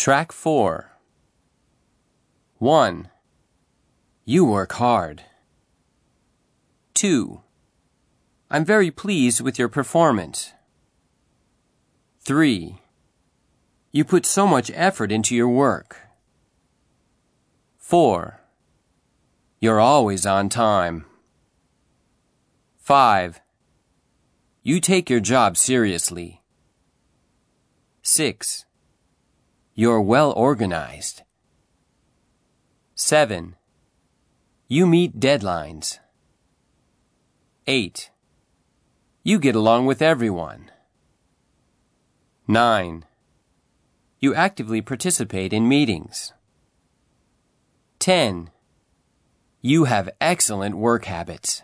Track 4 1. You work hard. 2. I'm very pleased with your performance. 3. You put so much effort into your work. 4. You're always on time. 5. You take your job seriously. 6. You're well organized. 7. You meet deadlines. 8. You get along with everyone. 9. You actively participate in meetings. 10. You have excellent work habits.